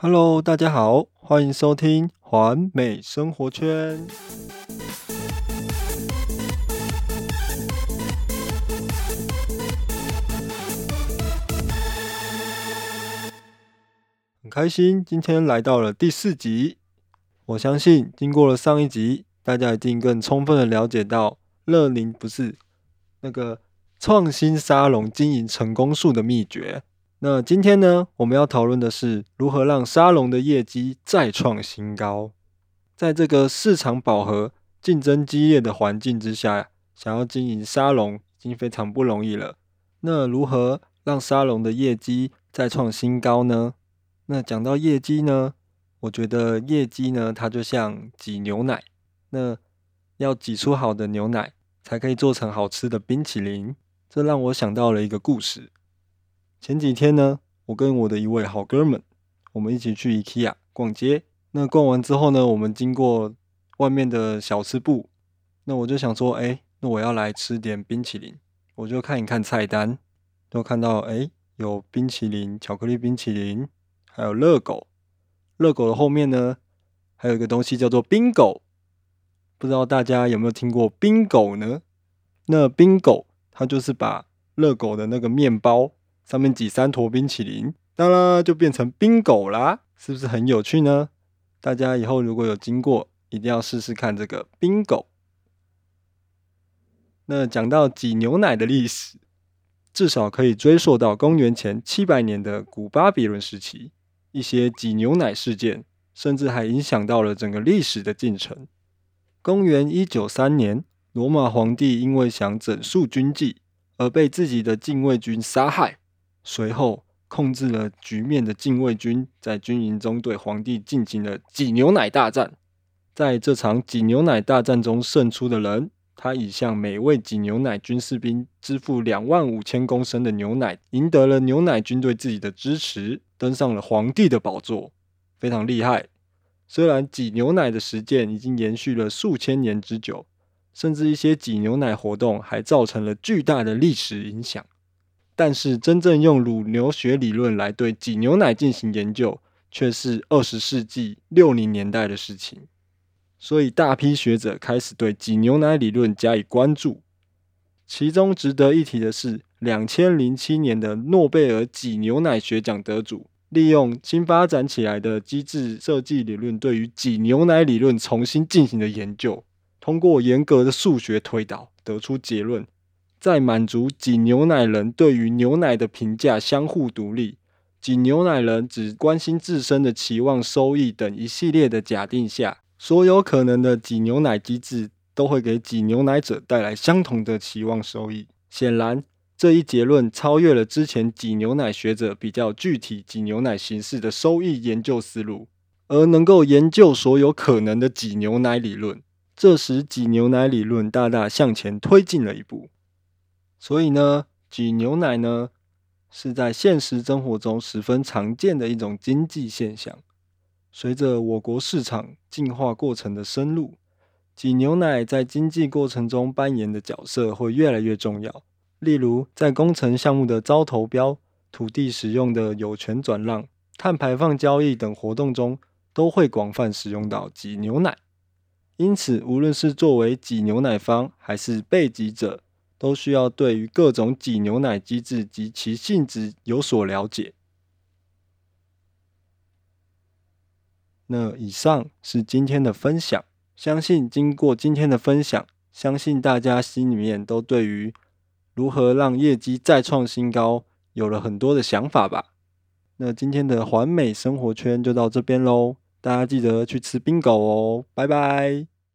Hello，大家好，欢迎收听环美生活圈。很开心，今天来到了第四集。我相信，经过了上一集，大家一定更充分的了解到乐宁不是那个创新沙龙经营成功术的秘诀。那今天呢，我们要讨论的是如何让沙龙的业绩再创新高。在这个市场饱和、竞争激烈的环境之下，想要经营沙龙已经非常不容易了。那如何让沙龙的业绩再创新高呢？那讲到业绩呢，我觉得业绩呢，它就像挤牛奶。那要挤出好的牛奶，才可以做成好吃的冰淇淋。这让我想到了一个故事。前几天呢，我跟我的一位好哥们，我们一起去 IKEA 逛街。那逛完之后呢，我们经过外面的小吃部，那我就想说，哎，那我要来吃点冰淇淋。我就看一看菜单，就看到，哎，有冰淇淋，巧克力冰淇淋，还有热狗。热狗的后面呢，还有一个东西叫做冰狗。不知道大家有没有听过冰狗呢？那冰狗它就是把热狗的那个面包。上面挤三坨冰淇淋，当然就变成冰狗啦，是不是很有趣呢？大家以后如果有经过，一定要试试看这个冰狗。那讲到挤牛奶的历史，至少可以追溯到公元前七百年的古巴比伦时期，一些挤牛奶事件，甚至还影响到了整个历史的进程。公元一九三年，罗马皇帝因为想整肃军纪，而被自己的禁卫军杀害。随后，控制了局面的禁卫军在军营中对皇帝进行了挤牛奶大战。在这场挤牛奶大战中胜出的人，他已向每位挤牛奶军士兵支付两万五千公升的牛奶，赢得了牛奶军对自己的支持，登上了皇帝的宝座，非常厉害。虽然挤牛奶的实践已经延续了数千年之久，甚至一些挤牛奶活动还造成了巨大的历史影响。但是，真正用乳牛学理论来对挤牛奶进行研究，却是二十世纪六零年代的事情。所以，大批学者开始对挤牛奶理论加以关注。其中值得一提的是，两千零七年的诺贝尔挤牛奶学奖得主，利用新发展起来的机制设计理论，对于挤牛奶理论重新进行了研究，通过严格的数学推导，得出结论。在满足挤牛奶人对于牛奶的评价相互独立，挤牛奶人只关心自身的期望收益等一系列的假定下，所有可能的挤牛奶机制都会给挤牛奶者带来相同的期望收益。显然，这一结论超越了之前挤牛奶学者比较具体挤牛奶形式的收益研究思路，而能够研究所有可能的挤牛奶理论，这使挤牛奶理论大大向前推进了一步。所以呢，挤牛奶呢是在现实生活中十分常见的一种经济现象。随着我国市场进化过程的深入，挤牛奶在经济过程中扮演的角色会越来越重要。例如，在工程项目的招投标、土地使用的有权转让、碳排放交易等活动中，都会广泛使用到挤牛奶。因此，无论是作为挤牛奶方还是被挤者，都需要对于各种挤牛奶机制及其性质有所了解。那以上是今天的分享，相信经过今天的分享，相信大家心里面都对于如何让业绩再创新高有了很多的想法吧。那今天的环美生活圈就到这边喽，大家记得去吃冰狗哦，拜拜。